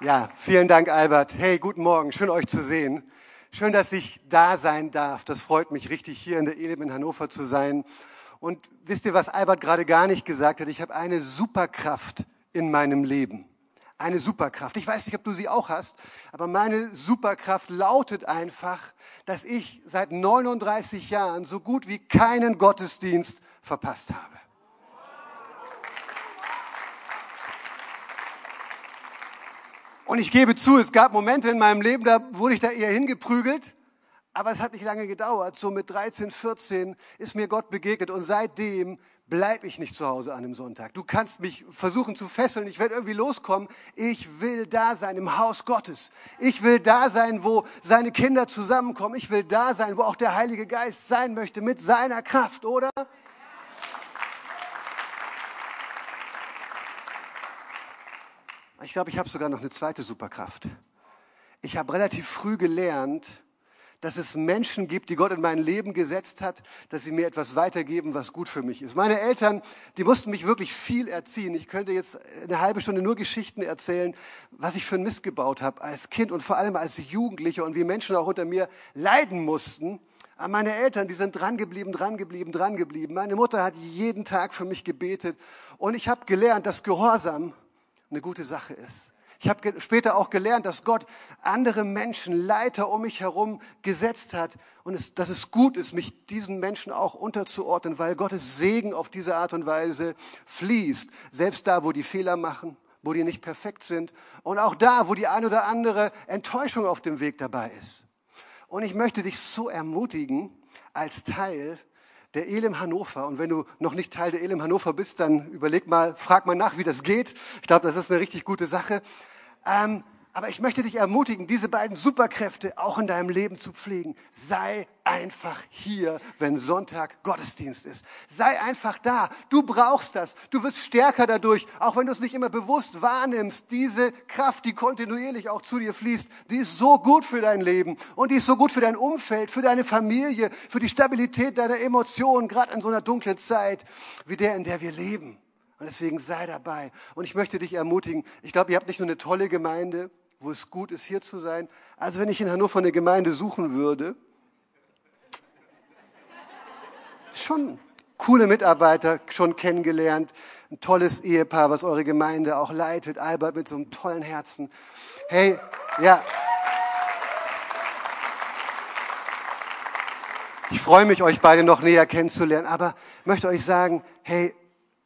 Ja, vielen Dank, Albert. Hey, guten Morgen. Schön, euch zu sehen. Schön, dass ich da sein darf. Das freut mich richtig, hier in der Elim in Hannover zu sein. Und wisst ihr, was Albert gerade gar nicht gesagt hat? Ich habe eine Superkraft in meinem Leben. Eine Superkraft. Ich weiß nicht, ob du sie auch hast, aber meine Superkraft lautet einfach, dass ich seit 39 Jahren so gut wie keinen Gottesdienst verpasst habe. Und ich gebe zu, es gab Momente in meinem Leben, da wurde ich da eher hingeprügelt. Aber es hat nicht lange gedauert. So mit 13, 14 ist mir Gott begegnet und seitdem bleibe ich nicht zu Hause an einem Sonntag. Du kannst mich versuchen zu fesseln, ich werde irgendwie loskommen. Ich will da sein im Haus Gottes. Ich will da sein, wo seine Kinder zusammenkommen. Ich will da sein, wo auch der Heilige Geist sein möchte mit seiner Kraft, oder? Ich glaube, ich habe sogar noch eine zweite Superkraft. Ich habe relativ früh gelernt, dass es Menschen gibt, die Gott in mein Leben gesetzt hat, dass sie mir etwas weitergeben, was gut für mich ist. Meine Eltern, die mussten mich wirklich viel erziehen. Ich könnte jetzt eine halbe Stunde nur Geschichten erzählen, was ich für ein Mist gebaut habe als Kind und vor allem als Jugendlicher und wie Menschen auch unter mir leiden mussten. Aber meine Eltern, die sind dran geblieben, dran geblieben, dran geblieben. Meine Mutter hat jeden Tag für mich gebetet und ich habe gelernt, dass Gehorsam eine gute Sache ist. Ich habe später auch gelernt, dass Gott andere Menschen, Leiter um mich herum gesetzt hat und es, dass es gut ist, mich diesen Menschen auch unterzuordnen, weil Gottes Segen auf diese Art und Weise fließt. Selbst da, wo die Fehler machen, wo die nicht perfekt sind und auch da, wo die ein oder andere Enttäuschung auf dem Weg dabei ist. Und ich möchte dich so ermutigen, als Teil der Elim Hannover. Und wenn du noch nicht Teil der Elim Hannover bist, dann überleg mal, frag mal nach, wie das geht. Ich glaube, das ist eine richtig gute Sache. Ähm, aber ich möchte dich ermutigen, diese beiden Superkräfte auch in deinem Leben zu pflegen. Sei einfach hier, wenn Sonntag Gottesdienst ist. Sei einfach da. Du brauchst das. Du wirst stärker dadurch, auch wenn du es nicht immer bewusst wahrnimmst. Diese Kraft, die kontinuierlich auch zu dir fließt, die ist so gut für dein Leben und die ist so gut für dein Umfeld, für deine Familie, für die Stabilität deiner Emotionen, gerade in so einer dunklen Zeit wie der, in der wir leben. Und deswegen sei dabei. Und ich möchte dich ermutigen, ich glaube, ihr habt nicht nur eine tolle Gemeinde, wo es gut ist, hier zu sein. Also wenn ich in Hannover eine Gemeinde suchen würde, schon coole Mitarbeiter schon kennengelernt, ein tolles Ehepaar, was eure Gemeinde auch leitet, Albert mit so einem tollen Herzen. Hey, ja. Ich freue mich, euch beide noch näher kennenzulernen, aber möchte euch sagen, hey,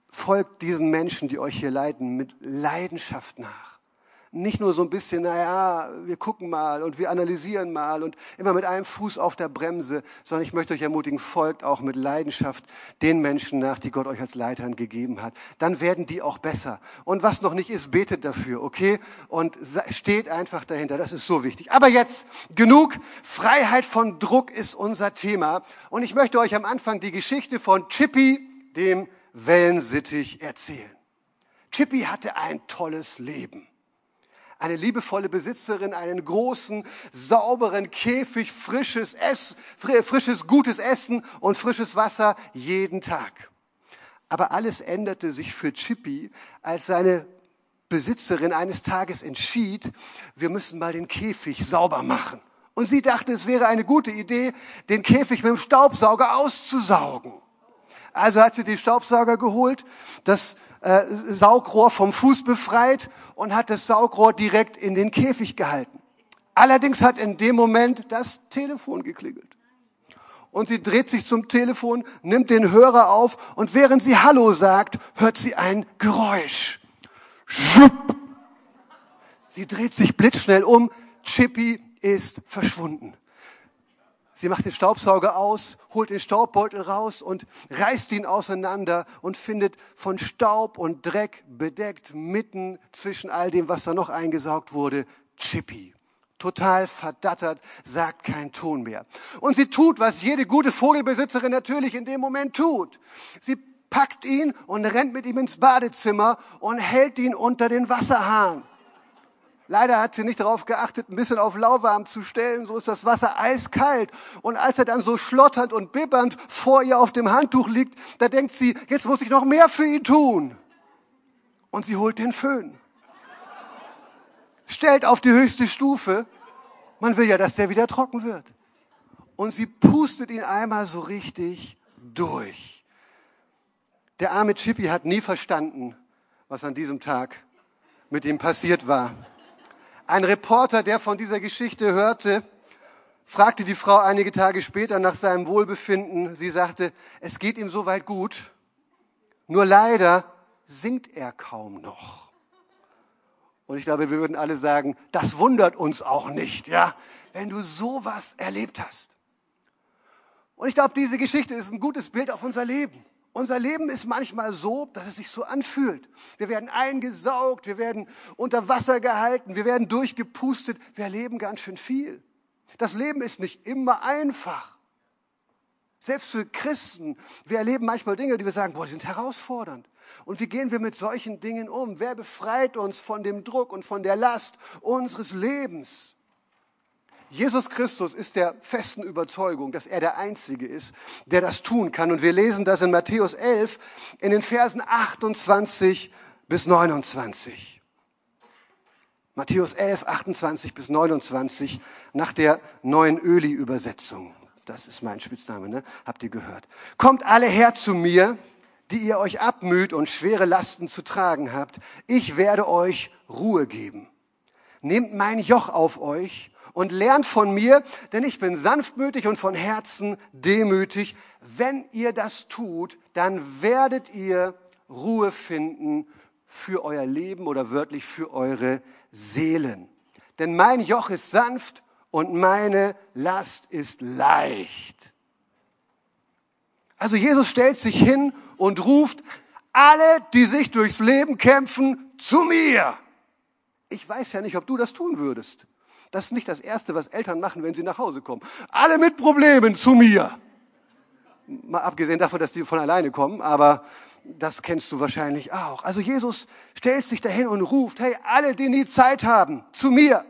folgt diesen Menschen, die euch hier leiten, mit Leidenschaft nach nicht nur so ein bisschen, naja, wir gucken mal und wir analysieren mal und immer mit einem Fuß auf der Bremse, sondern ich möchte euch ermutigen, folgt auch mit Leidenschaft den Menschen nach, die Gott euch als Leitern gegeben hat. Dann werden die auch besser. Und was noch nicht ist, betet dafür, okay? Und steht einfach dahinter. Das ist so wichtig. Aber jetzt genug. Freiheit von Druck ist unser Thema. Und ich möchte euch am Anfang die Geschichte von Chippy, dem Wellensittich, erzählen. Chippy hatte ein tolles Leben eine liebevolle Besitzerin, einen großen, sauberen Käfig, frisches, Ess, frisches, gutes Essen und frisches Wasser jeden Tag. Aber alles änderte sich für Chippy, als seine Besitzerin eines Tages entschied, wir müssen mal den Käfig sauber machen. Und sie dachte, es wäre eine gute Idee, den Käfig mit dem Staubsauger auszusaugen. Also hat sie den Staubsauger geholt, das äh, Saugrohr vom Fuß befreit und hat das Saugrohr direkt in den Käfig gehalten. Allerdings hat in dem Moment das Telefon geklingelt. Und sie dreht sich zum Telefon, nimmt den Hörer auf und während sie Hallo sagt, hört sie ein Geräusch. Schupp. Sie dreht sich blitzschnell um. Chippy ist verschwunden. Sie macht den Staubsauger aus, holt den Staubbeutel raus und reißt ihn auseinander und findet von Staub und Dreck bedeckt mitten zwischen all dem, was da noch eingesaugt wurde, Chippy. Total verdattert, sagt kein Ton mehr. Und sie tut, was jede gute Vogelbesitzerin natürlich in dem Moment tut. Sie packt ihn und rennt mit ihm ins Badezimmer und hält ihn unter den Wasserhahn. Leider hat sie nicht darauf geachtet, ein bisschen auf lauwarm zu stellen. So ist das Wasser eiskalt. Und als er dann so schlotternd und bibbernd vor ihr auf dem Handtuch liegt, da denkt sie, jetzt muss ich noch mehr für ihn tun. Und sie holt den Föhn. stellt auf die höchste Stufe. Man will ja, dass der wieder trocken wird. Und sie pustet ihn einmal so richtig durch. Der arme Chippy hat nie verstanden, was an diesem Tag mit ihm passiert war. Ein Reporter, der von dieser Geschichte hörte, fragte die Frau einige Tage später nach seinem Wohlbefinden. Sie sagte, es geht ihm soweit gut, nur leider singt er kaum noch. Und ich glaube, wir würden alle sagen, das wundert uns auch nicht, ja, wenn du sowas erlebt hast. Und ich glaube, diese Geschichte ist ein gutes Bild auf unser Leben. Unser Leben ist manchmal so, dass es sich so anfühlt. Wir werden eingesaugt, wir werden unter Wasser gehalten, wir werden durchgepustet. Wir erleben ganz schön viel. Das Leben ist nicht immer einfach. Selbst für Christen, wir erleben manchmal Dinge, die wir sagen, boah, die sind herausfordernd. Und wie gehen wir mit solchen Dingen um? Wer befreit uns von dem Druck und von der Last unseres Lebens? Jesus Christus ist der festen Überzeugung, dass er der Einzige ist, der das tun kann. Und wir lesen das in Matthäus 11 in den Versen 28 bis 29. Matthäus 11, 28 bis 29 nach der neuen Öli-Übersetzung. Das ist mein Spitzname, ne? Habt ihr gehört? Kommt alle her zu mir, die ihr euch abmüht und schwere Lasten zu tragen habt. Ich werde euch Ruhe geben. Nehmt mein Joch auf euch und lernt von mir, denn ich bin sanftmütig und von Herzen demütig. Wenn ihr das tut, dann werdet ihr Ruhe finden für euer Leben oder wörtlich für eure Seelen. Denn mein Joch ist sanft und meine Last ist leicht. Also Jesus stellt sich hin und ruft alle, die sich durchs Leben kämpfen, zu mir. Ich weiß ja nicht, ob du das tun würdest. Das ist nicht das Erste, was Eltern machen, wenn sie nach Hause kommen. Alle mit Problemen zu mir. Mal abgesehen davon, dass die von alleine kommen, aber das kennst du wahrscheinlich auch. Also Jesus stellt sich dahin und ruft, hey, alle, die nie Zeit haben, zu mir.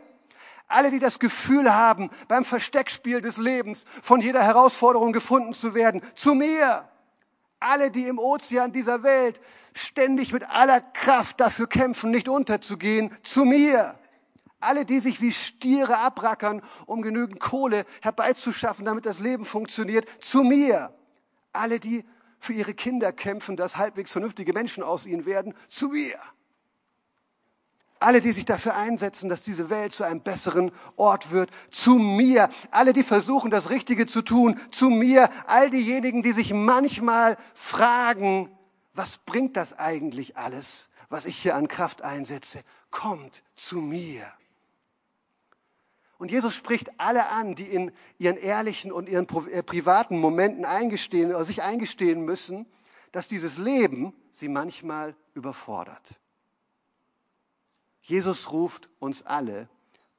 Alle, die das Gefühl haben, beim Versteckspiel des Lebens von jeder Herausforderung gefunden zu werden, zu mir. Alle, die im Ozean dieser Welt ständig mit aller Kraft dafür kämpfen, nicht unterzugehen, zu mir. Alle, die sich wie Stiere abrackern, um genügend Kohle herbeizuschaffen, damit das Leben funktioniert, zu mir. Alle, die für ihre Kinder kämpfen, dass halbwegs vernünftige Menschen aus ihnen werden, zu mir. Alle, die sich dafür einsetzen, dass diese Welt zu einem besseren Ort wird, zu mir. Alle, die versuchen, das Richtige zu tun, zu mir. All diejenigen, die sich manchmal fragen, was bringt das eigentlich alles, was ich hier an Kraft einsetze? Kommt zu mir. Und Jesus spricht alle an, die in ihren ehrlichen und ihren äh, privaten Momenten eingestehen oder sich eingestehen müssen, dass dieses Leben sie manchmal überfordert. Jesus ruft uns alle,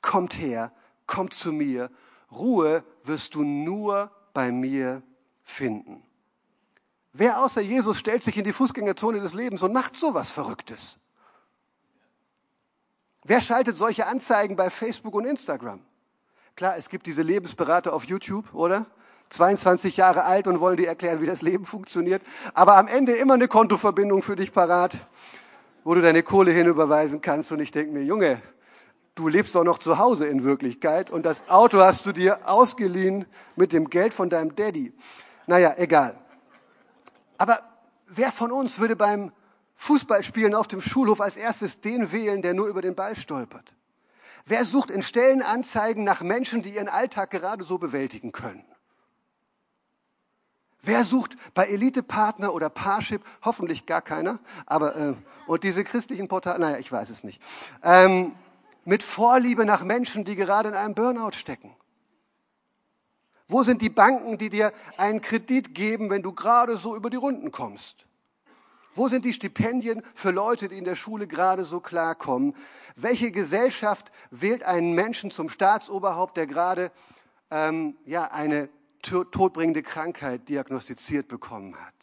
kommt her, kommt zu mir, Ruhe wirst du nur bei mir finden. Wer außer Jesus stellt sich in die Fußgängerzone des Lebens und macht sowas Verrücktes? Wer schaltet solche Anzeigen bei Facebook und Instagram? Klar, es gibt diese Lebensberater auf YouTube, oder? 22 Jahre alt und wollen dir erklären, wie das Leben funktioniert. Aber am Ende immer eine Kontoverbindung für dich parat, wo du deine Kohle hinüberweisen kannst. Und ich denke mir, Junge, du lebst doch noch zu Hause in Wirklichkeit und das Auto hast du dir ausgeliehen mit dem Geld von deinem Daddy. Naja, egal. Aber wer von uns würde beim Fußballspielen auf dem Schulhof als erstes den wählen, der nur über den Ball stolpert? Wer sucht in Stellenanzeigen nach Menschen, die ihren Alltag gerade so bewältigen können? Wer sucht bei Elite-Partner oder Parship, hoffentlich gar keiner, aber äh, und diese christlichen Portale, naja, ich weiß es nicht, ähm, mit Vorliebe nach Menschen, die gerade in einem Burnout stecken? Wo sind die Banken, die dir einen Kredit geben, wenn du gerade so über die Runden kommst? Wo sind die Stipendien für Leute, die in der Schule gerade so klarkommen? Welche Gesellschaft wählt einen Menschen zum Staatsoberhaupt, der gerade ähm, ja, eine todbringende Krankheit diagnostiziert bekommen hat?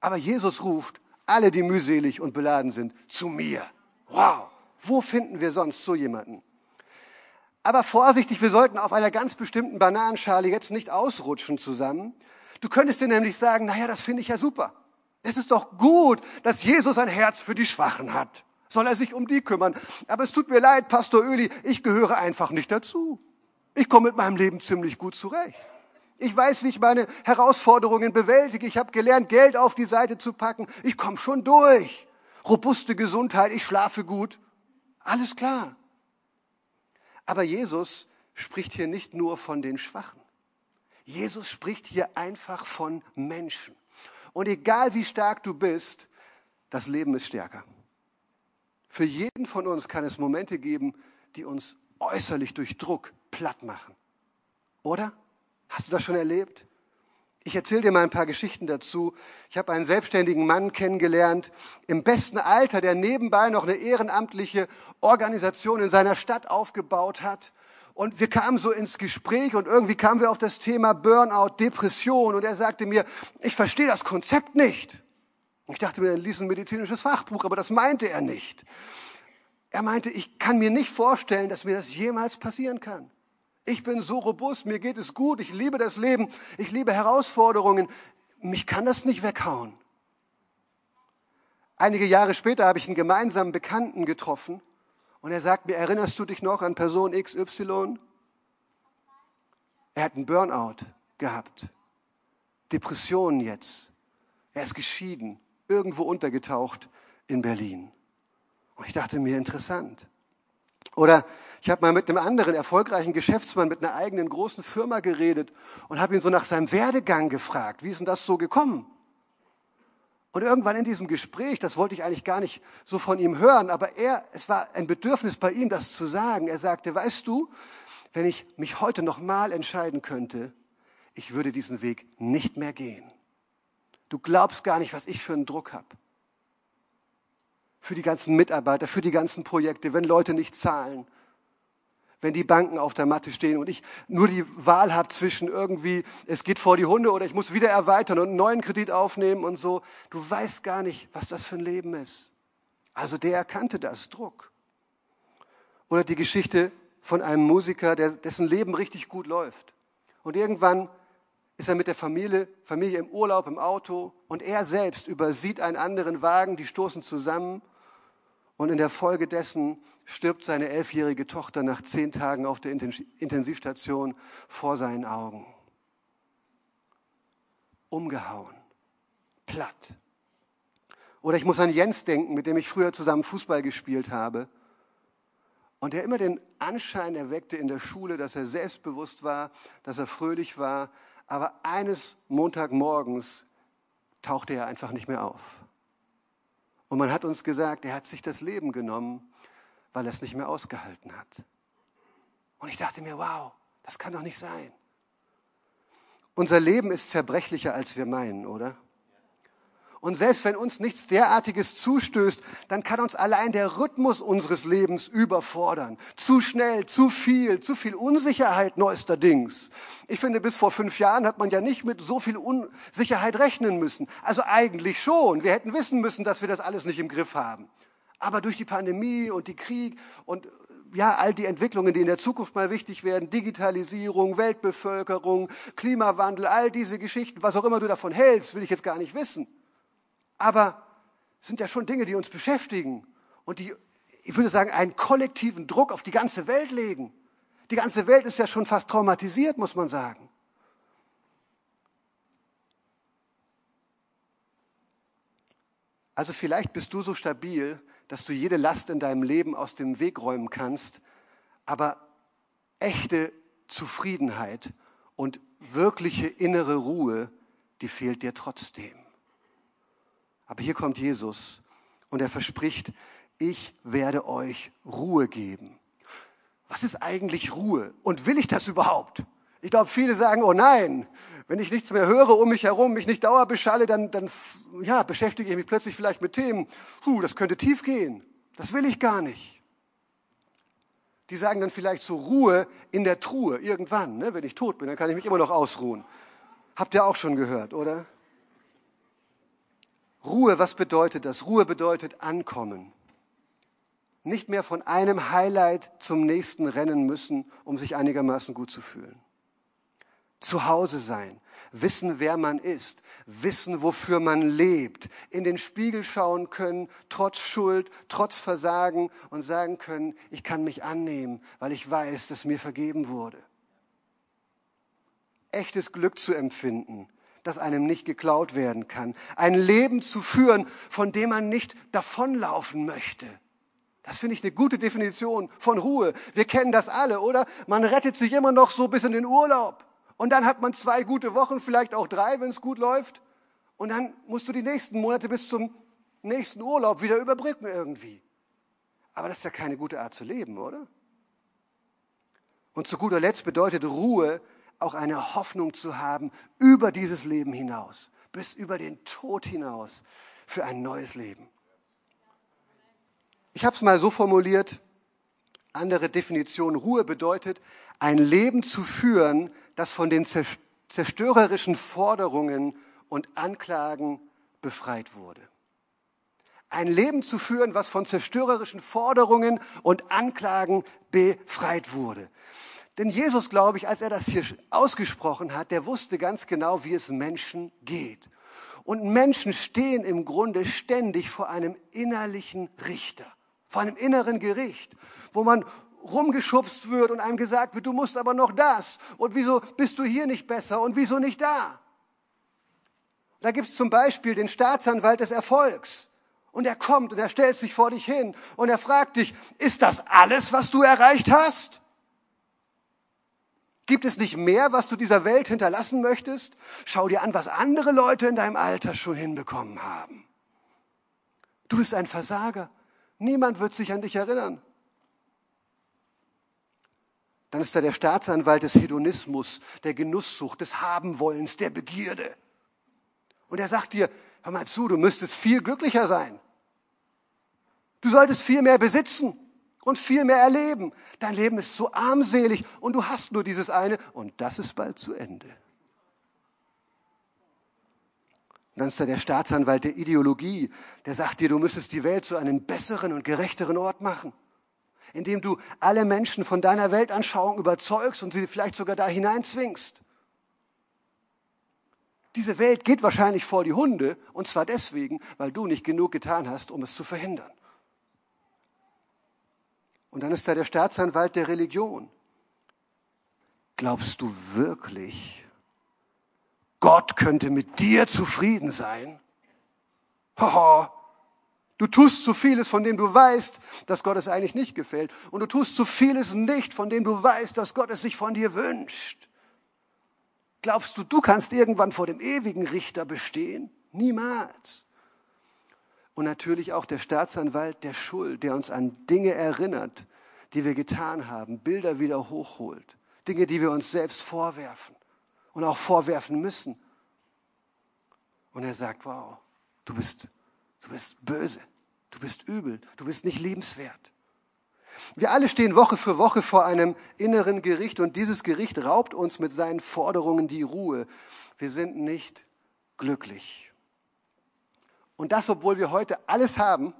Aber Jesus ruft alle, die mühselig und beladen sind, zu mir. Wow, wo finden wir sonst so jemanden? Aber vorsichtig, wir sollten auf einer ganz bestimmten Bananenschale jetzt nicht ausrutschen zusammen. Du könntest dir nämlich sagen, naja, das finde ich ja super. Es ist doch gut, dass Jesus ein Herz für die Schwachen hat. soll er sich um die kümmern. Aber es tut mir leid, Pastor Öli, ich gehöre einfach nicht dazu. Ich komme mit meinem Leben ziemlich gut zurecht. Ich weiß, wie ich meine Herausforderungen bewältige. Ich habe gelernt, Geld auf die Seite zu packen. Ich komme schon durch. Robuste Gesundheit, ich schlafe gut. Alles klar. Aber Jesus spricht hier nicht nur von den Schwachen. Jesus spricht hier einfach von Menschen. Und egal wie stark du bist, das Leben ist stärker. Für jeden von uns kann es Momente geben, die uns äußerlich durch Druck platt machen. Oder? Hast du das schon erlebt? Ich erzähle dir mal ein paar Geschichten dazu. Ich habe einen selbstständigen Mann kennengelernt, im besten Alter, der nebenbei noch eine ehrenamtliche Organisation in seiner Stadt aufgebaut hat. Und wir kamen so ins Gespräch und irgendwie kamen wir auf das Thema Burnout, Depression. Und er sagte mir, ich verstehe das Konzept nicht. Ich dachte mir, er liest ein medizinisches Fachbuch, aber das meinte er nicht. Er meinte, ich kann mir nicht vorstellen, dass mir das jemals passieren kann. Ich bin so robust, mir geht es gut, ich liebe das Leben, ich liebe Herausforderungen. Mich kann das nicht weghauen. Einige Jahre später habe ich einen gemeinsamen Bekannten getroffen und er sagt mir, erinnerst du dich noch an Person XY? Er hat einen Burnout gehabt, Depressionen jetzt. Er ist geschieden, irgendwo untergetaucht in Berlin. Und ich dachte mir, interessant. Oder ich habe mal mit einem anderen erfolgreichen Geschäftsmann mit einer eigenen großen Firma geredet und habe ihn so nach seinem Werdegang gefragt. Wie ist denn das so gekommen? Und irgendwann in diesem Gespräch, das wollte ich eigentlich gar nicht so von ihm hören, aber er, es war ein Bedürfnis bei ihm, das zu sagen. Er sagte, weißt du, wenn ich mich heute nochmal entscheiden könnte, ich würde diesen Weg nicht mehr gehen. Du glaubst gar nicht, was ich für einen Druck habe. Für die ganzen Mitarbeiter, für die ganzen Projekte, wenn Leute nicht zahlen, wenn die Banken auf der Matte stehen und ich nur die Wahl habe zwischen irgendwie, es geht vor die Hunde oder ich muss wieder erweitern und einen neuen Kredit aufnehmen und so. Du weißt gar nicht, was das für ein Leben ist. Also der erkannte das, Druck. Oder die Geschichte von einem Musiker, der, dessen Leben richtig gut läuft. Und irgendwann ist er mit der Familie, Familie im Urlaub, im Auto und er selbst übersieht einen anderen Wagen, die stoßen zusammen und in der Folge dessen stirbt seine elfjährige Tochter nach zehn Tagen auf der Intensivstation vor seinen Augen. Umgehauen, platt. Oder ich muss an Jens denken, mit dem ich früher zusammen Fußball gespielt habe. Und der immer den Anschein erweckte in der Schule, dass er selbstbewusst war, dass er fröhlich war. Aber eines Montagmorgens tauchte er einfach nicht mehr auf. Und man hat uns gesagt, er hat sich das Leben genommen, weil er es nicht mehr ausgehalten hat. Und ich dachte mir, wow, das kann doch nicht sein. Unser Leben ist zerbrechlicher, als wir meinen, oder? Und selbst wenn uns nichts derartiges zustößt, dann kann uns allein der Rhythmus unseres Lebens überfordern. Zu schnell, zu viel, zu viel Unsicherheit neuesterdings. Ich finde, bis vor fünf Jahren hat man ja nicht mit so viel Unsicherheit rechnen müssen. Also eigentlich schon. Wir hätten wissen müssen, dass wir das alles nicht im Griff haben. Aber durch die Pandemie und die Krieg und ja, all die Entwicklungen, die in der Zukunft mal wichtig werden, Digitalisierung, Weltbevölkerung, Klimawandel, all diese Geschichten, was auch immer du davon hältst, will ich jetzt gar nicht wissen. Aber sind ja schon Dinge, die uns beschäftigen und die, ich würde sagen, einen kollektiven Druck auf die ganze Welt legen. Die ganze Welt ist ja schon fast traumatisiert, muss man sagen. Also vielleicht bist du so stabil, dass du jede Last in deinem Leben aus dem Weg räumen kannst, aber echte Zufriedenheit und wirkliche innere Ruhe, die fehlt dir trotzdem. Aber hier kommt Jesus und er verspricht, ich werde euch Ruhe geben. Was ist eigentlich Ruhe? Und will ich das überhaupt? Ich glaube, viele sagen, oh nein, wenn ich nichts mehr höre um mich herum, mich nicht dauerbeschalle, dann, dann ja, beschäftige ich mich plötzlich vielleicht mit Themen, puh, das könnte tief gehen. Das will ich gar nicht. Die sagen dann vielleicht zur Ruhe in der Truhe irgendwann, ne? wenn ich tot bin, dann kann ich mich immer noch ausruhen. Habt ihr auch schon gehört, oder? Ruhe, was bedeutet das? Ruhe bedeutet ankommen. Nicht mehr von einem Highlight zum nächsten rennen müssen, um sich einigermaßen gut zu fühlen. Zu Hause sein, wissen, wer man ist, wissen, wofür man lebt, in den Spiegel schauen können, trotz Schuld, trotz Versagen und sagen können, ich kann mich annehmen, weil ich weiß, dass mir vergeben wurde. Echtes Glück zu empfinden, das einem nicht geklaut werden kann. Ein Leben zu führen, von dem man nicht davonlaufen möchte. Das finde ich eine gute Definition von Ruhe. Wir kennen das alle, oder? Man rettet sich immer noch so bis in den Urlaub. Und dann hat man zwei gute Wochen, vielleicht auch drei, wenn es gut läuft. Und dann musst du die nächsten Monate bis zum nächsten Urlaub wieder überbrücken irgendwie. Aber das ist ja keine gute Art zu leben, oder? Und zu guter Letzt bedeutet Ruhe auch eine Hoffnung zu haben über dieses Leben hinaus, bis über den Tod hinaus für ein neues Leben. Ich habe es mal so formuliert, andere Definition, Ruhe bedeutet, ein Leben zu führen, das von den zerstörerischen Forderungen und Anklagen befreit wurde. Ein Leben zu führen, was von zerstörerischen Forderungen und Anklagen befreit wurde. Denn Jesus, glaube ich, als er das hier ausgesprochen hat, der wusste ganz genau, wie es Menschen geht. Und Menschen stehen im Grunde ständig vor einem innerlichen Richter, vor einem inneren Gericht, wo man rumgeschubst wird und einem gesagt wird, du musst aber noch das und wieso bist du hier nicht besser und wieso nicht da. Da gibt es zum Beispiel den Staatsanwalt des Erfolgs und er kommt und er stellt sich vor dich hin und er fragt dich, ist das alles, was du erreicht hast? Gibt es nicht mehr, was du dieser Welt hinterlassen möchtest? Schau dir an, was andere Leute in deinem Alter schon hinbekommen haben. Du bist ein Versager. Niemand wird sich an dich erinnern. Dann ist da der Staatsanwalt des Hedonismus, der Genusssucht, des Habenwollens, der Begierde. Und er sagt dir, hör mal zu, du müsstest viel glücklicher sein. Du solltest viel mehr besitzen und viel mehr erleben. Dein Leben ist so armselig und du hast nur dieses eine und das ist bald zu Ende. Und dann ist da der Staatsanwalt der Ideologie, der sagt dir, du müsstest die Welt zu einem besseren und gerechteren Ort machen indem du alle Menschen von deiner Weltanschauung überzeugst und sie vielleicht sogar da hineinzwingst. Diese Welt geht wahrscheinlich vor die Hunde, und zwar deswegen, weil du nicht genug getan hast, um es zu verhindern. Und dann ist da der Staatsanwalt der Religion. Glaubst du wirklich, Gott könnte mit dir zufrieden sein? Haha, Du tust zu vieles, von dem du weißt, dass Gott es eigentlich nicht gefällt. Und du tust zu vieles nicht, von dem du weißt, dass Gott es sich von dir wünscht. Glaubst du, du kannst irgendwann vor dem ewigen Richter bestehen? Niemals. Und natürlich auch der Staatsanwalt der Schuld, der uns an Dinge erinnert, die wir getan haben, Bilder wieder hochholt, Dinge, die wir uns selbst vorwerfen und auch vorwerfen müssen. Und er sagt, wow, du bist, du bist böse. Du bist übel, du bist nicht lebenswert. Wir alle stehen Woche für Woche vor einem inneren Gericht und dieses Gericht raubt uns mit seinen Forderungen die Ruhe. Wir sind nicht glücklich. Und das, obwohl wir heute alles haben,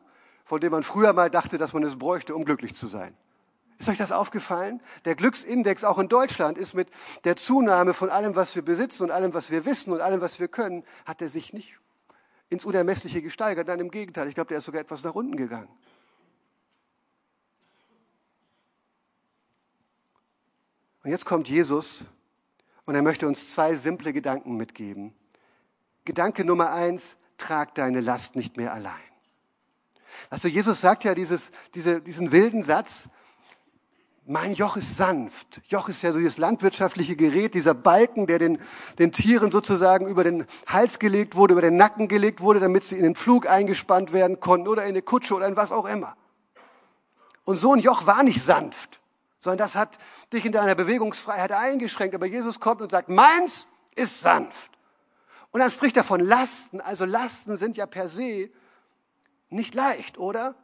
von dem man früher mal dachte, dass man es bräuchte, um glücklich zu sein. Ist euch das aufgefallen? Der Glücksindex auch in Deutschland ist mit der Zunahme von allem, was wir besitzen und allem, was wir wissen und allem, was wir können, hat er sich nicht ins Unermessliche gesteigert. Nein, im Gegenteil, ich glaube, der ist sogar etwas nach unten gegangen. Und jetzt kommt Jesus und er möchte uns zwei simple Gedanken mitgeben. Gedanke Nummer eins, trag deine Last nicht mehr allein. Also Jesus sagt ja dieses, diese, diesen wilden Satz, mein Joch ist sanft. Joch ist ja so dieses landwirtschaftliche Gerät, dieser Balken, der den, den Tieren sozusagen über den Hals gelegt wurde, über den Nacken gelegt wurde, damit sie in den Flug eingespannt werden konnten oder in eine Kutsche oder in was auch immer. Und so ein Joch war nicht sanft, sondern das hat dich in deiner Bewegungsfreiheit eingeschränkt. Aber Jesus kommt und sagt, meins ist sanft. Und dann spricht er von Lasten. Also Lasten sind ja per se nicht leicht, oder?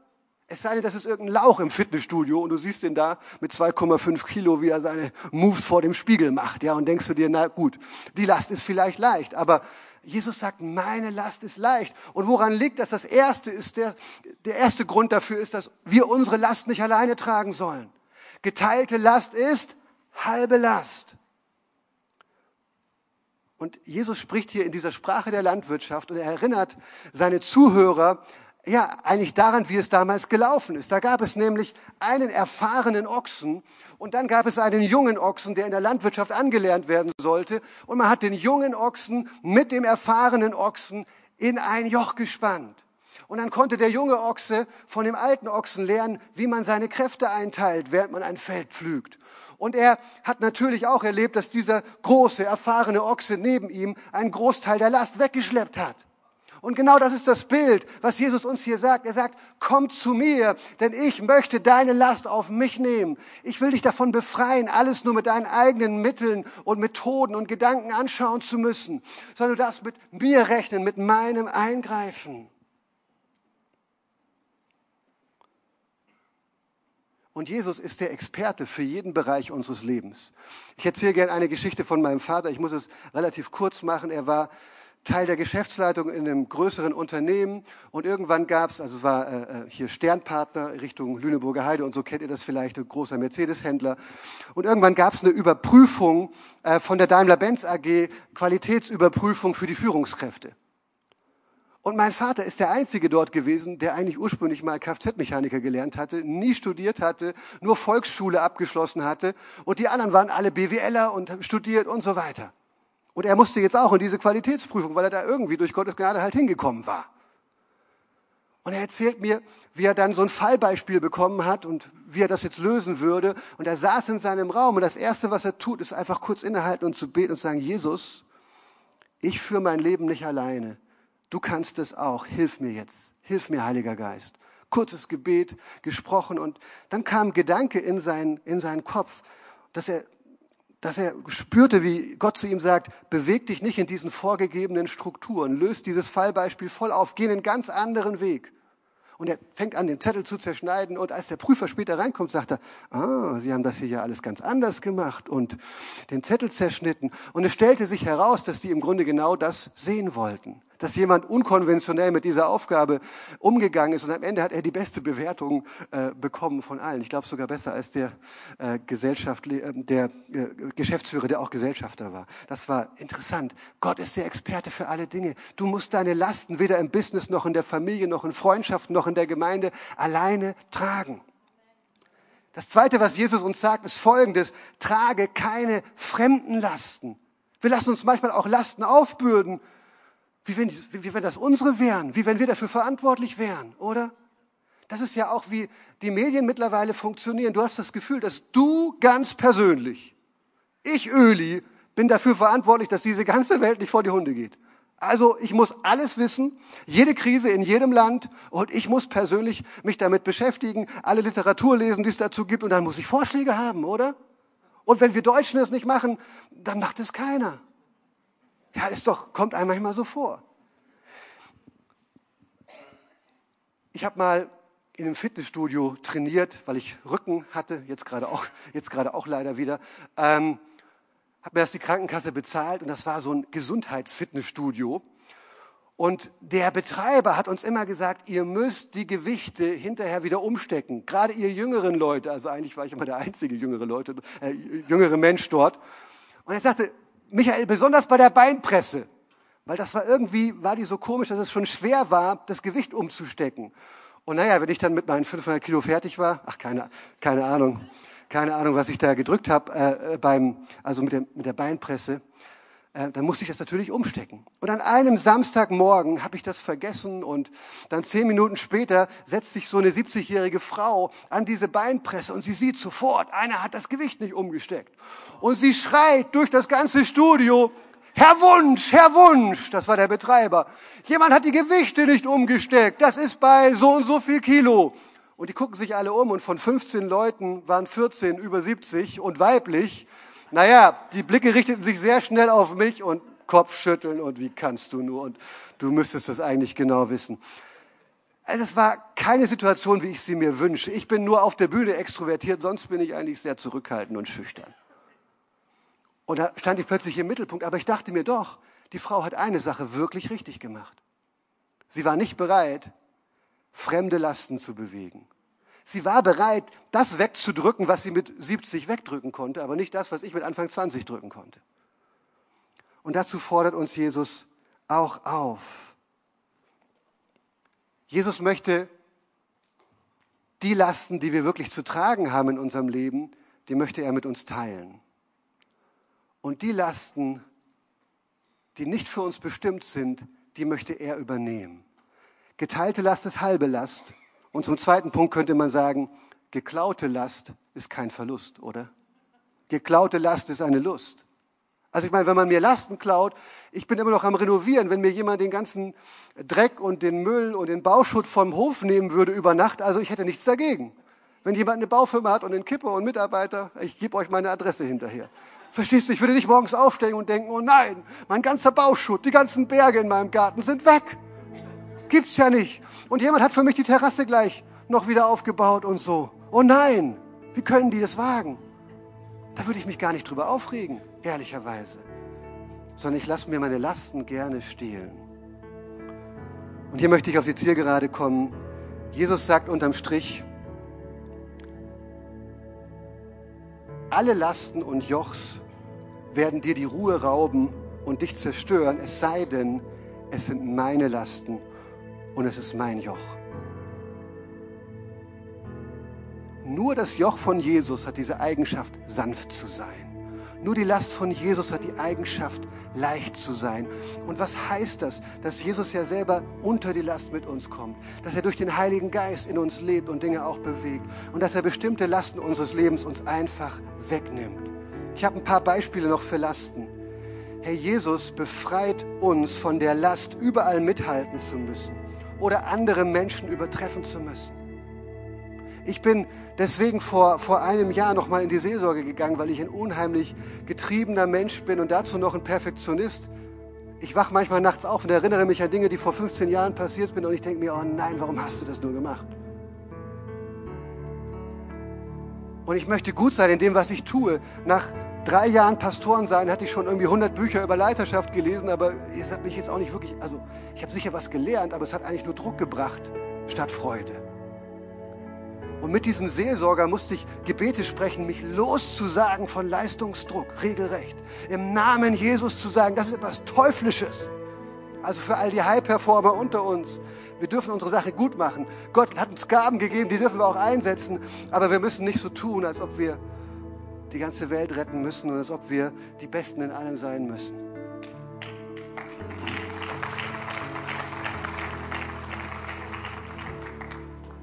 Es sei denn, das ist irgendein Lauch im Fitnessstudio und du siehst ihn da mit 2,5 Kilo, wie er seine Moves vor dem Spiegel macht, ja, und denkst du dir, na gut, die Last ist vielleicht leicht, aber Jesus sagt, meine Last ist leicht. Und woran liegt das? Das erste ist der, der erste Grund dafür ist, dass wir unsere Last nicht alleine tragen sollen. Geteilte Last ist halbe Last. Und Jesus spricht hier in dieser Sprache der Landwirtschaft und er erinnert seine Zuhörer ja, eigentlich daran, wie es damals gelaufen ist. Da gab es nämlich einen erfahrenen Ochsen und dann gab es einen jungen Ochsen, der in der Landwirtschaft angelernt werden sollte. Und man hat den jungen Ochsen mit dem erfahrenen Ochsen in ein Joch gespannt. Und dann konnte der junge Ochse von dem alten Ochsen lernen, wie man seine Kräfte einteilt, während man ein Feld pflügt. Und er hat natürlich auch erlebt, dass dieser große, erfahrene Ochse neben ihm einen Großteil der Last weggeschleppt hat. Und genau das ist das Bild, was Jesus uns hier sagt. Er sagt, komm zu mir, denn ich möchte deine Last auf mich nehmen. Ich will dich davon befreien, alles nur mit deinen eigenen Mitteln und Methoden und Gedanken anschauen zu müssen, sondern du darfst mit mir rechnen, mit meinem Eingreifen. Und Jesus ist der Experte für jeden Bereich unseres Lebens. Ich erzähle gerne eine Geschichte von meinem Vater. Ich muss es relativ kurz machen. Er war Teil der Geschäftsleitung in einem größeren Unternehmen und irgendwann gab es, also es war äh, äh, hier Sternpartner Richtung Lüneburger Heide und so kennt ihr das vielleicht, ein großer Mercedes-Händler. Und irgendwann gab es eine Überprüfung äh, von der Daimler-Benz AG, Qualitätsüberprüfung für die Führungskräfte. Und mein Vater ist der Einzige dort gewesen, der eigentlich ursprünglich mal Kfz-Mechaniker gelernt hatte, nie studiert hatte, nur Volksschule abgeschlossen hatte und die anderen waren alle BWLer und studiert und so weiter. Und er musste jetzt auch in diese Qualitätsprüfung, weil er da irgendwie durch Gottes Gnade halt hingekommen war. Und er erzählt mir, wie er dann so ein Fallbeispiel bekommen hat und wie er das jetzt lösen würde. Und er saß in seinem Raum und das Erste, was er tut, ist einfach kurz innehalten und zu beten und sagen, Jesus, ich führe mein Leben nicht alleine. Du kannst es auch. Hilf mir jetzt. Hilf mir, Heiliger Geist. Kurzes Gebet gesprochen und dann kam Gedanke in seinen, in seinen Kopf, dass er dass er spürte, wie Gott zu ihm sagt, beweg dich nicht in diesen vorgegebenen Strukturen, löst dieses Fallbeispiel voll auf, geh einen ganz anderen Weg. Und er fängt an, den Zettel zu zerschneiden. Und als der Prüfer später reinkommt, sagt er, ah, Sie haben das hier ja alles ganz anders gemacht und den Zettel zerschnitten. Und es stellte sich heraus, dass die im Grunde genau das sehen wollten dass jemand unkonventionell mit dieser Aufgabe umgegangen ist und am Ende hat er die beste Bewertung äh, bekommen von allen. Ich glaube sogar besser als der äh, Gesellschaft, äh, der äh, Geschäftsführer, der auch Gesellschafter war. Das war interessant. Gott ist der Experte für alle Dinge. Du musst deine Lasten weder im Business noch in der Familie noch in Freundschaften noch in der Gemeinde alleine tragen. Das zweite, was Jesus uns sagt, ist folgendes. Trage keine fremden Lasten. Wir lassen uns manchmal auch Lasten aufbürden, wie wenn, wie wenn das unsere wären, wie wenn wir dafür verantwortlich wären, oder? Das ist ja auch wie die Medien mittlerweile funktionieren. Du hast das Gefühl, dass du ganz persönlich, ich Öli, bin dafür verantwortlich, dass diese ganze Welt nicht vor die Hunde geht. Also ich muss alles wissen, jede Krise in jedem Land und ich muss persönlich mich damit beschäftigen, alle Literatur lesen, die es dazu gibt und dann muss ich Vorschläge haben, oder? Und wenn wir Deutschen es nicht machen, dann macht es keiner. Ja, ist doch, kommt einem manchmal so vor. Ich habe mal in einem Fitnessstudio trainiert, weil ich Rücken hatte, jetzt gerade auch, auch leider wieder. Ähm, habe mir das die Krankenkasse bezahlt und das war so ein Gesundheitsfitnessstudio. Und der Betreiber hat uns immer gesagt, ihr müsst die Gewichte hinterher wieder umstecken. Gerade ihr jüngeren Leute, also eigentlich war ich immer der einzige jüngere Leute, äh, jüngere Mensch dort. Und er sagte, Michael, besonders bei der Beinpresse, weil das war irgendwie, war die so komisch, dass es schon schwer war, das Gewicht umzustecken. Und naja, wenn ich dann mit meinen 500 Kilo fertig war, ach, keine, keine Ahnung, keine Ahnung, was ich da gedrückt habe, äh, äh, beim, also mit, dem, mit der Beinpresse, dann musste ich das natürlich umstecken. Und an einem Samstagmorgen habe ich das vergessen und dann zehn Minuten später setzt sich so eine 70-jährige Frau an diese Beinpresse und sie sieht sofort, einer hat das Gewicht nicht umgesteckt. Und sie schreit durch das ganze Studio, Herr Wunsch, Herr Wunsch, das war der Betreiber. Jemand hat die Gewichte nicht umgesteckt. Das ist bei so und so viel Kilo. Und die gucken sich alle um und von 15 Leuten waren 14 über 70 und weiblich. Naja, die Blicke richteten sich sehr schnell auf mich und Kopfschütteln und wie kannst du nur und du müsstest das eigentlich genau wissen. Also es war keine Situation, wie ich sie mir wünsche. Ich bin nur auf der Bühne extrovertiert, sonst bin ich eigentlich sehr zurückhaltend und schüchtern. Und da stand ich plötzlich im Mittelpunkt, aber ich dachte mir doch, die Frau hat eine Sache wirklich richtig gemacht. Sie war nicht bereit, fremde Lasten zu bewegen. Sie war bereit, das wegzudrücken, was sie mit 70 wegdrücken konnte, aber nicht das, was ich mit Anfang 20 drücken konnte. Und dazu fordert uns Jesus auch auf. Jesus möchte die Lasten, die wir wirklich zu tragen haben in unserem Leben, die möchte er mit uns teilen. Und die Lasten, die nicht für uns bestimmt sind, die möchte er übernehmen. Geteilte Last ist halbe Last. Und zum zweiten Punkt könnte man sagen, geklaute Last ist kein Verlust, oder? Geklaute Last ist eine Lust. Also ich meine, wenn man mir Lasten klaut, ich bin immer noch am Renovieren, wenn mir jemand den ganzen Dreck und den Müll und den Bauschutt vom Hof nehmen würde über Nacht, also ich hätte nichts dagegen. Wenn jemand eine Baufirma hat und einen Kipper und Mitarbeiter, ich gebe euch meine Adresse hinterher. Verstehst du, ich würde nicht morgens aufstehen und denken, oh nein, mein ganzer Bauschutt, die ganzen Berge in meinem Garten sind weg. Gibt's ja nicht. Und jemand hat für mich die Terrasse gleich noch wieder aufgebaut und so. Oh nein, wie können die das wagen? Da würde ich mich gar nicht drüber aufregen ehrlicherweise, sondern ich lasse mir meine Lasten gerne stehlen. Und hier möchte ich auf die Zielgerade kommen. Jesus sagt unterm Strich, alle Lasten und Jochs werden dir die Ruhe rauben und dich zerstören, es sei denn, es sind meine Lasten und es ist mein Joch. Nur das Joch von Jesus hat diese Eigenschaft, sanft zu sein. Nur die Last von Jesus hat die Eigenschaft, leicht zu sein. Und was heißt das? Dass Jesus ja selber unter die Last mit uns kommt, dass er durch den Heiligen Geist in uns lebt und Dinge auch bewegt und dass er bestimmte Lasten unseres Lebens uns einfach wegnimmt. Ich habe ein paar Beispiele noch für Lasten. Herr Jesus befreit uns von der Last, überall mithalten zu müssen oder andere Menschen übertreffen zu müssen. Ich bin deswegen vor, vor einem Jahr nochmal in die Seelsorge gegangen, weil ich ein unheimlich getriebener Mensch bin und dazu noch ein Perfektionist. Ich wach manchmal nachts auf und erinnere mich an Dinge, die vor 15 Jahren passiert sind und ich denke mir, oh nein, warum hast du das nur gemacht? Und ich möchte gut sein in dem, was ich tue. Nach drei Jahren Pastoren sein, hatte ich schon irgendwie 100 Bücher über Leiterschaft gelesen, aber es hat mich jetzt auch nicht wirklich, also ich habe sicher was gelernt, aber es hat eigentlich nur Druck gebracht statt Freude. Und mit diesem Seelsorger musste ich Gebete sprechen, mich loszusagen von Leistungsdruck, regelrecht. Im Namen Jesus zu sagen, das ist etwas Teuflisches. Also für all die High-Performer unter uns. Wir dürfen unsere Sache gut machen. Gott hat uns Gaben gegeben, die dürfen wir auch einsetzen. Aber wir müssen nicht so tun, als ob wir die ganze Welt retten müssen und als ob wir die Besten in allem sein müssen.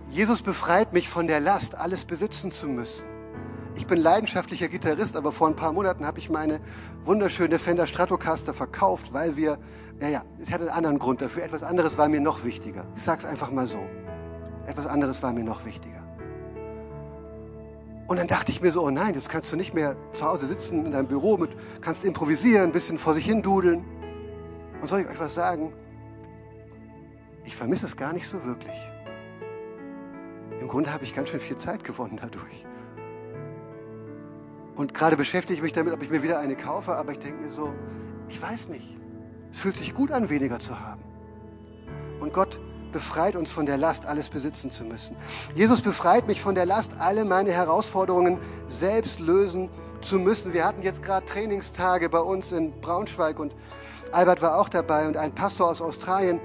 Jesus befreit mich von der Last, alles besitzen zu müssen. Ich bin leidenschaftlicher Gitarrist, aber vor ein paar Monaten habe ich meine wunderschöne Fender Stratocaster verkauft, weil wir, ja, ja, es hatte einen anderen Grund dafür. Etwas anderes war mir noch wichtiger. Ich sage es einfach mal so. Etwas anderes war mir noch wichtiger. Und dann dachte ich mir so, oh nein, das kannst du nicht mehr zu Hause sitzen in deinem Büro mit, kannst improvisieren, ein bisschen vor sich hin dudeln. Und soll ich euch was sagen? Ich vermisse es gar nicht so wirklich. Im Grunde habe ich ganz schön viel Zeit gewonnen dadurch. Und gerade beschäftige ich mich damit, ob ich mir wieder eine kaufe, aber ich denke mir so, ich weiß nicht. Es fühlt sich gut an, weniger zu haben. Und Gott befreit uns von der Last, alles besitzen zu müssen. Jesus befreit mich von der Last, alle meine Herausforderungen selbst lösen zu müssen. Wir hatten jetzt gerade Trainingstage bei uns in Braunschweig und Albert war auch dabei und ein Pastor aus Australien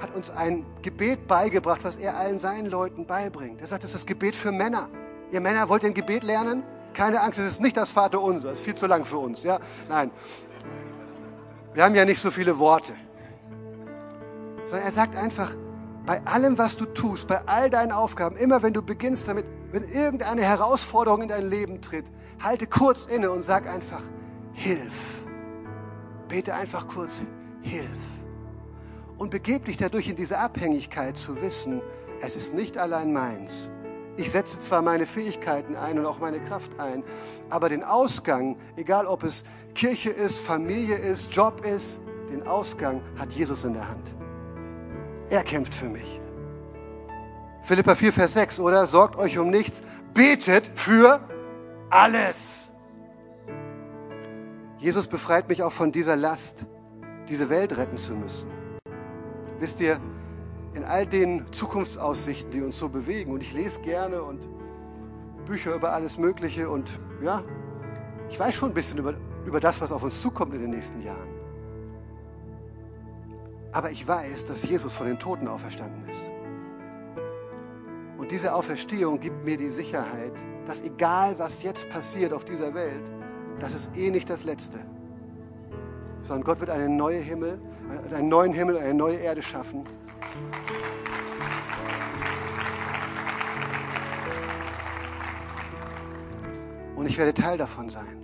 hat uns ein Gebet beigebracht, was er allen seinen Leuten beibringt. Er sagt, das ist das Gebet für Männer. Ihr Männer wollt ihr ein Gebet lernen? Keine Angst, es ist nicht das Vater unser. Es ist viel zu lang für uns. Ja? Nein. Wir haben ja nicht so viele Worte. Sondern er sagt einfach, bei allem, was du tust, bei all deinen Aufgaben, immer wenn du beginnst damit, wenn irgendeine Herausforderung in dein Leben tritt, halte kurz inne und sag einfach, Hilf. Bete einfach kurz, Hilf und begeb dich dadurch in diese Abhängigkeit zu wissen, es ist nicht allein meins. Ich setze zwar meine Fähigkeiten ein und auch meine Kraft ein, aber den Ausgang, egal ob es Kirche ist, Familie ist, Job ist, den Ausgang hat Jesus in der Hand. Er kämpft für mich. Philippa 4, Vers 6, oder? Sorgt euch um nichts, betet für alles. Jesus befreit mich auch von dieser Last, diese Welt retten zu müssen. Wisst ihr, in all den Zukunftsaussichten, die uns so bewegen, und ich lese gerne und Bücher über alles Mögliche und ja, ich weiß schon ein bisschen über, über das, was auf uns zukommt in den nächsten Jahren. Aber ich weiß, dass Jesus von den Toten auferstanden ist. Und diese Auferstehung gibt mir die Sicherheit, dass egal was jetzt passiert auf dieser Welt, das ist eh nicht das Letzte. Sondern Gott wird einen neuen Himmel, einen neuen Himmel, eine neue Erde schaffen. Und ich werde Teil davon sein.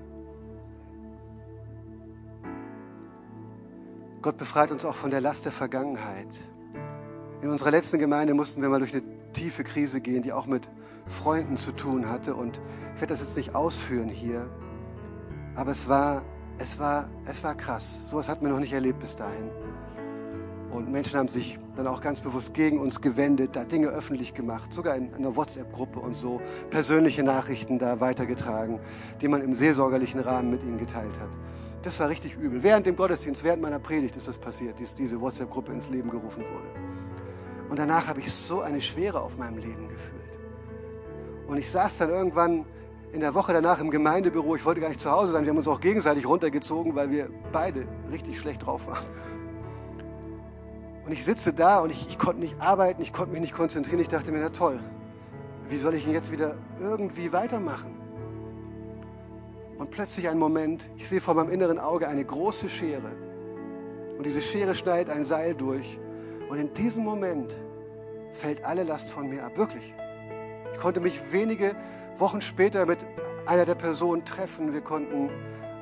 Gott befreit uns auch von der Last der Vergangenheit. In unserer letzten Gemeinde mussten wir mal durch eine tiefe Krise gehen, die auch mit Freunden zu tun hatte. Und ich werde das jetzt nicht ausführen hier. Aber es war, es war, es war krass. Sowas hat man noch nicht erlebt bis dahin. Und Menschen haben sich dann auch ganz bewusst gegen uns gewendet, da Dinge öffentlich gemacht, sogar in einer WhatsApp-Gruppe und so, persönliche Nachrichten da weitergetragen, die man im seelsorgerlichen Rahmen mit ihnen geteilt hat. Das war richtig übel. Während dem Gottesdienst, während meiner Predigt ist das passiert, dass diese WhatsApp-Gruppe ins Leben gerufen wurde. Und danach habe ich so eine Schwere auf meinem Leben gefühlt. Und ich saß dann irgendwann in der Woche danach im Gemeindebüro. Ich wollte gar nicht zu Hause sein. Wir haben uns auch gegenseitig runtergezogen, weil wir beide richtig schlecht drauf waren. Und ich sitze da und ich, ich konnte nicht arbeiten, ich konnte mich nicht konzentrieren. Ich dachte mir, na toll, wie soll ich denn jetzt wieder irgendwie weitermachen? Und plötzlich ein Moment, ich sehe vor meinem inneren Auge eine große Schere. Und diese Schere schneidet ein Seil durch. Und in diesem Moment fällt alle Last von mir ab. Wirklich. Ich konnte mich wenige Wochen später mit einer der Personen treffen. Wir konnten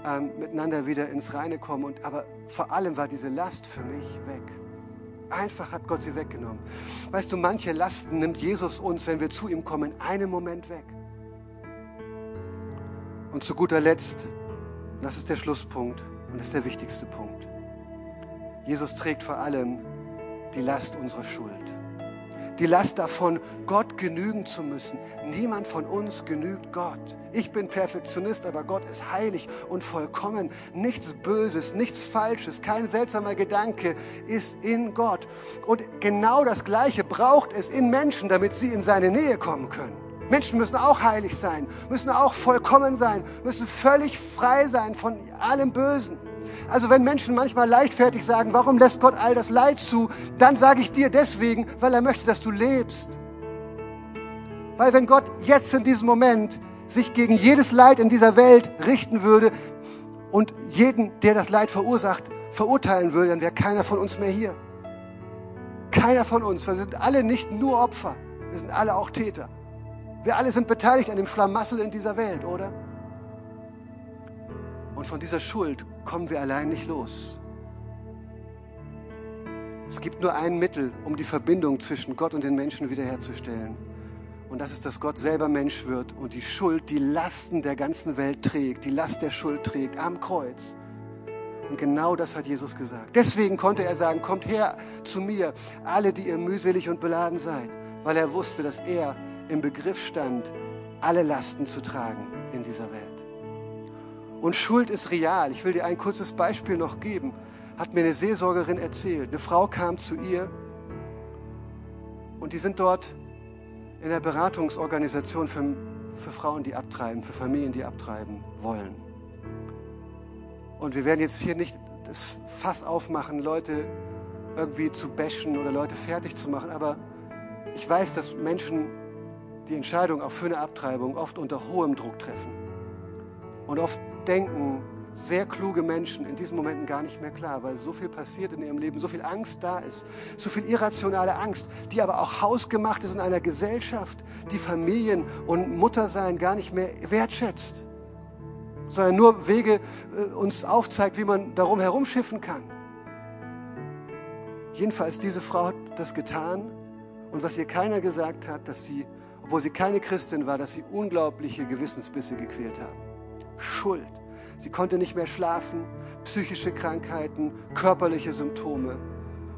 ähm, miteinander wieder ins Reine kommen. Und, aber vor allem war diese Last für mich weg. Einfach hat Gott sie weggenommen. Weißt du, manche Lasten nimmt Jesus uns, wenn wir zu ihm kommen, in einem Moment weg. Und zu guter Letzt, das ist der Schlusspunkt und das ist der wichtigste Punkt. Jesus trägt vor allem die Last unserer Schuld. Die Last davon, Gott genügen zu müssen. Niemand von uns genügt Gott. Ich bin Perfektionist, aber Gott ist heilig und vollkommen. Nichts Böses, nichts Falsches, kein seltsamer Gedanke ist in Gott. Und genau das Gleiche braucht es in Menschen, damit sie in seine Nähe kommen können. Menschen müssen auch heilig sein, müssen auch vollkommen sein, müssen völlig frei sein von allem Bösen. Also wenn Menschen manchmal leichtfertig sagen, warum lässt Gott all das Leid zu, dann sage ich dir deswegen, weil er möchte, dass du lebst. Weil wenn Gott jetzt in diesem Moment sich gegen jedes Leid in dieser Welt richten würde und jeden, der das Leid verursacht, verurteilen würde, dann wäre keiner von uns mehr hier. Keiner von uns. Wir sind alle nicht nur Opfer, wir sind alle auch Täter. Wir alle sind beteiligt an dem Schlamassel in dieser Welt, oder? Und von dieser Schuld kommen wir allein nicht los. Es gibt nur ein Mittel, um die Verbindung zwischen Gott und den Menschen wiederherzustellen. Und das ist, dass Gott selber Mensch wird und die Schuld, die Lasten der ganzen Welt trägt, die Last der Schuld trägt am Kreuz. Und genau das hat Jesus gesagt. Deswegen konnte er sagen, kommt her zu mir, alle, die ihr mühselig und beladen seid, weil er wusste, dass er im Begriff stand, alle Lasten zu tragen in dieser Welt. Und Schuld ist real. Ich will dir ein kurzes Beispiel noch geben. Hat mir eine Seelsorgerin erzählt. Eine Frau kam zu ihr und die sind dort in der Beratungsorganisation für, für Frauen, die abtreiben, für Familien, die abtreiben wollen. Und wir werden jetzt hier nicht das Fass aufmachen, Leute irgendwie zu bashen oder Leute fertig zu machen, aber ich weiß, dass Menschen die Entscheidung auch für eine Abtreibung oft unter hohem Druck treffen. Und oft denken sehr kluge Menschen in diesen Momenten gar nicht mehr klar, weil so viel passiert in ihrem Leben, so viel Angst da ist, so viel irrationale Angst, die aber auch hausgemacht ist in einer Gesellschaft, die Familien und Muttersein gar nicht mehr wertschätzt, sondern nur Wege äh, uns aufzeigt, wie man darum herumschiffen kann. Jedenfalls, diese Frau hat das getan und was ihr keiner gesagt hat, dass sie obwohl sie keine Christin war, dass sie unglaubliche Gewissensbisse gequält haben. Schuld. Sie konnte nicht mehr schlafen, psychische Krankheiten, körperliche Symptome.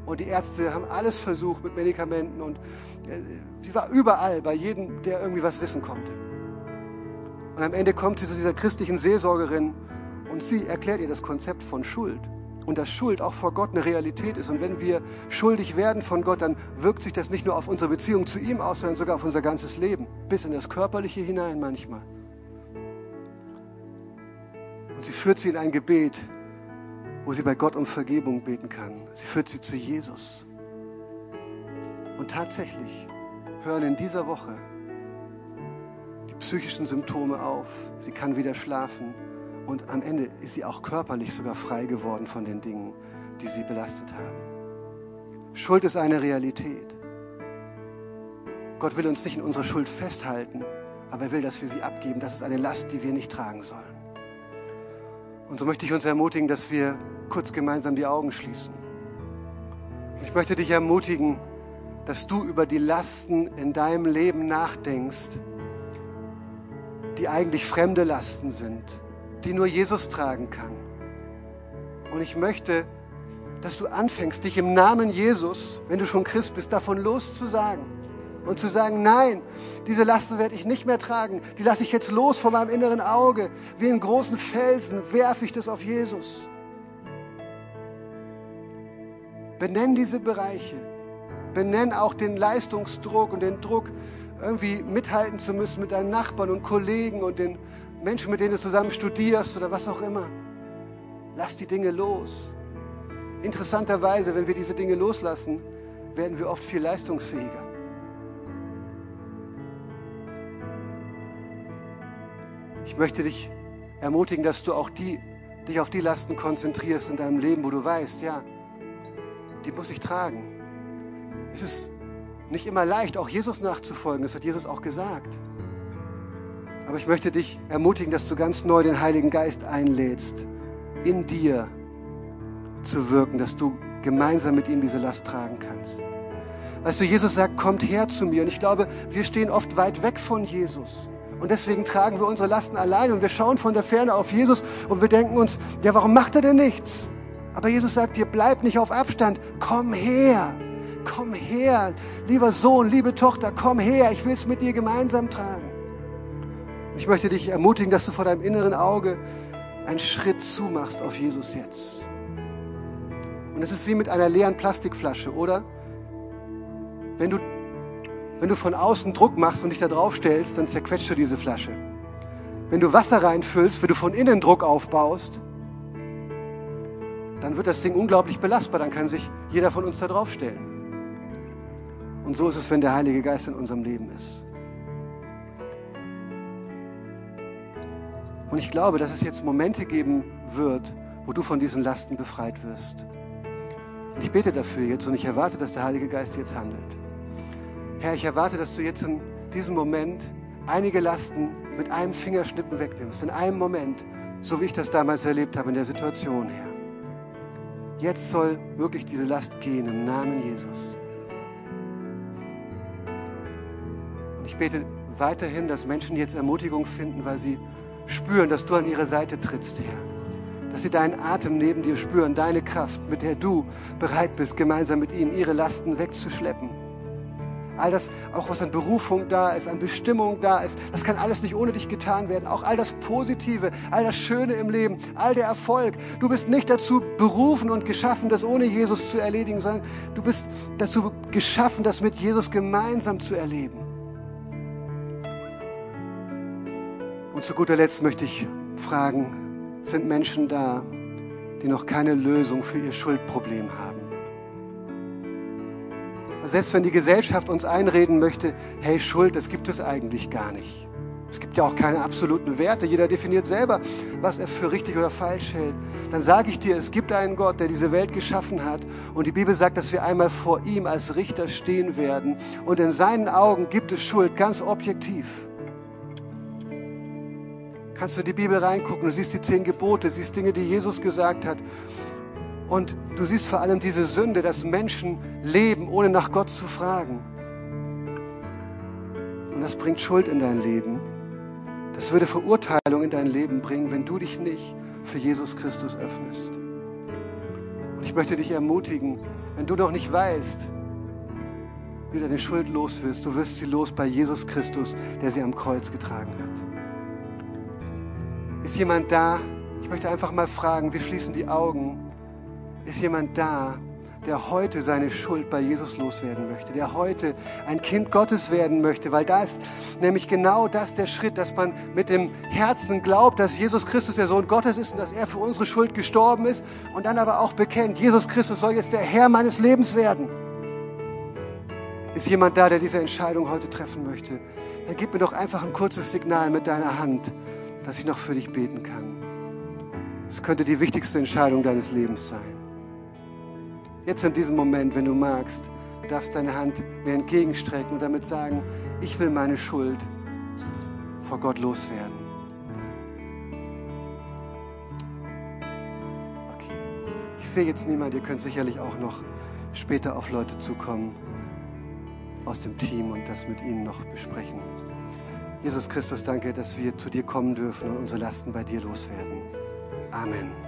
Und die Ärzte haben alles versucht mit Medikamenten und äh, sie war überall, bei jedem, der irgendwie was wissen konnte. Und am Ende kommt sie zu dieser christlichen Seelsorgerin und sie erklärt ihr das Konzept von Schuld und dass Schuld auch vor Gott eine Realität ist. Und wenn wir schuldig werden von Gott, dann wirkt sich das nicht nur auf unsere Beziehung zu ihm aus, sondern sogar auf unser ganzes Leben, bis in das Körperliche hinein manchmal. Und sie führt sie in ein Gebet wo sie bei Gott um Vergebung beten kann. Sie führt sie zu Jesus. Und tatsächlich hören in dieser Woche die psychischen Symptome auf. Sie kann wieder schlafen und am Ende ist sie auch körperlich sogar frei geworden von den Dingen, die sie belastet haben. Schuld ist eine Realität. Gott will uns nicht in unserer Schuld festhalten, aber er will, dass wir sie abgeben. Das ist eine Last, die wir nicht tragen sollen. Und so möchte ich uns ermutigen, dass wir kurz gemeinsam die Augen schließen. Ich möchte dich ermutigen, dass du über die Lasten in deinem Leben nachdenkst, die eigentlich fremde Lasten sind, die nur Jesus tragen kann. Und ich möchte, dass du anfängst, dich im Namen Jesus, wenn du schon Christ bist, davon loszusagen und zu sagen, nein, diese Lasten werde ich nicht mehr tragen, die lasse ich jetzt los von meinem inneren Auge. Wie einen großen Felsen werfe ich das auf Jesus. Benenn diese Bereiche. Benenn auch den Leistungsdruck und den Druck, irgendwie mithalten zu müssen mit deinen Nachbarn und Kollegen und den Menschen, mit denen du zusammen studierst oder was auch immer. Lass die Dinge los. Interessanterweise, wenn wir diese Dinge loslassen, werden wir oft viel leistungsfähiger. Ich möchte dich ermutigen, dass du auch die, dich auf die Lasten konzentrierst in deinem Leben, wo du weißt, ja, die muss ich tragen. Es ist nicht immer leicht, auch Jesus nachzufolgen. Das hat Jesus auch gesagt. Aber ich möchte dich ermutigen, dass du ganz neu den Heiligen Geist einlädst, in dir zu wirken, dass du gemeinsam mit ihm diese Last tragen kannst. Weißt du, Jesus sagt, kommt her zu mir. Und ich glaube, wir stehen oft weit weg von Jesus. Und deswegen tragen wir unsere Lasten allein und wir schauen von der Ferne auf Jesus und wir denken uns, ja, warum macht er denn nichts? Aber Jesus sagt dir, bleib nicht auf Abstand, komm her, komm her, lieber Sohn, liebe Tochter, komm her, ich will es mit dir gemeinsam tragen. Ich möchte dich ermutigen, dass du vor deinem inneren Auge einen Schritt zumachst auf Jesus jetzt. Und es ist wie mit einer leeren Plastikflasche, oder? Wenn du, wenn du von außen Druck machst und dich da drauf stellst, dann zerquetscht du diese Flasche. Wenn du Wasser reinfüllst, wenn du von innen Druck aufbaust, dann wird das Ding unglaublich belastbar, dann kann sich jeder von uns da drauf stellen. Und so ist es, wenn der Heilige Geist in unserem Leben ist. Und ich glaube, dass es jetzt Momente geben wird, wo du von diesen Lasten befreit wirst. Und ich bete dafür jetzt und ich erwarte, dass der Heilige Geist jetzt handelt. Herr, ich erwarte, dass du jetzt in diesem Moment einige Lasten mit einem Fingerschnippen wegnimmst. In einem Moment, so wie ich das damals erlebt habe in der Situation, Herr. Jetzt soll wirklich diese Last gehen im Namen Jesus. Und ich bete weiterhin, dass Menschen jetzt Ermutigung finden, weil sie spüren, dass du an ihre Seite trittst, Herr. Dass sie deinen Atem neben dir spüren, deine Kraft, mit der du bereit bist, gemeinsam mit ihnen ihre Lasten wegzuschleppen. All das, auch was an Berufung da ist, an Bestimmung da ist, das kann alles nicht ohne dich getan werden. Auch all das Positive, all das Schöne im Leben, all der Erfolg. Du bist nicht dazu berufen und geschaffen, das ohne Jesus zu erledigen, sondern du bist dazu geschaffen, das mit Jesus gemeinsam zu erleben. Und zu guter Letzt möchte ich fragen, sind Menschen da, die noch keine Lösung für ihr Schuldproblem haben? Selbst wenn die Gesellschaft uns einreden möchte, hey, Schuld, das gibt es eigentlich gar nicht. Es gibt ja auch keine absoluten Werte. Jeder definiert selber, was er für richtig oder falsch hält. Dann sage ich dir, es gibt einen Gott, der diese Welt geschaffen hat. Und die Bibel sagt, dass wir einmal vor ihm als Richter stehen werden. Und in seinen Augen gibt es Schuld ganz objektiv. Kannst du in die Bibel reingucken, du siehst die zehn Gebote, siehst Dinge, die Jesus gesagt hat. Und du siehst vor allem diese Sünde, dass Menschen leben, ohne nach Gott zu fragen. Und das bringt Schuld in dein Leben. Das würde Verurteilung in dein Leben bringen, wenn du dich nicht für Jesus Christus öffnest. Und ich möchte dich ermutigen, wenn du noch nicht weißt, wie deine Schuld los wirst, du wirst sie los bei Jesus Christus, der sie am Kreuz getragen hat. Ist jemand da? Ich möchte einfach mal fragen, wir schließen die Augen. Ist jemand da, der heute seine Schuld bei Jesus loswerden möchte, der heute ein Kind Gottes werden möchte, weil da ist nämlich genau das der Schritt, dass man mit dem Herzen glaubt, dass Jesus Christus der Sohn Gottes ist und dass er für unsere Schuld gestorben ist und dann aber auch bekennt, Jesus Christus soll jetzt der Herr meines Lebens werden. Ist jemand da, der diese Entscheidung heute treffen möchte? Dann gib mir doch einfach ein kurzes Signal mit deiner Hand, dass ich noch für dich beten kann. Es könnte die wichtigste Entscheidung deines Lebens sein. Jetzt in diesem Moment, wenn du magst, darfst deine Hand mir entgegenstrecken und damit sagen, ich will meine Schuld vor Gott loswerden. Okay. Ich sehe jetzt niemand, ihr könnt sicherlich auch noch später auf Leute zukommen aus dem Team und das mit ihnen noch besprechen. Jesus Christus, danke, dass wir zu dir kommen dürfen und unsere Lasten bei dir loswerden. Amen.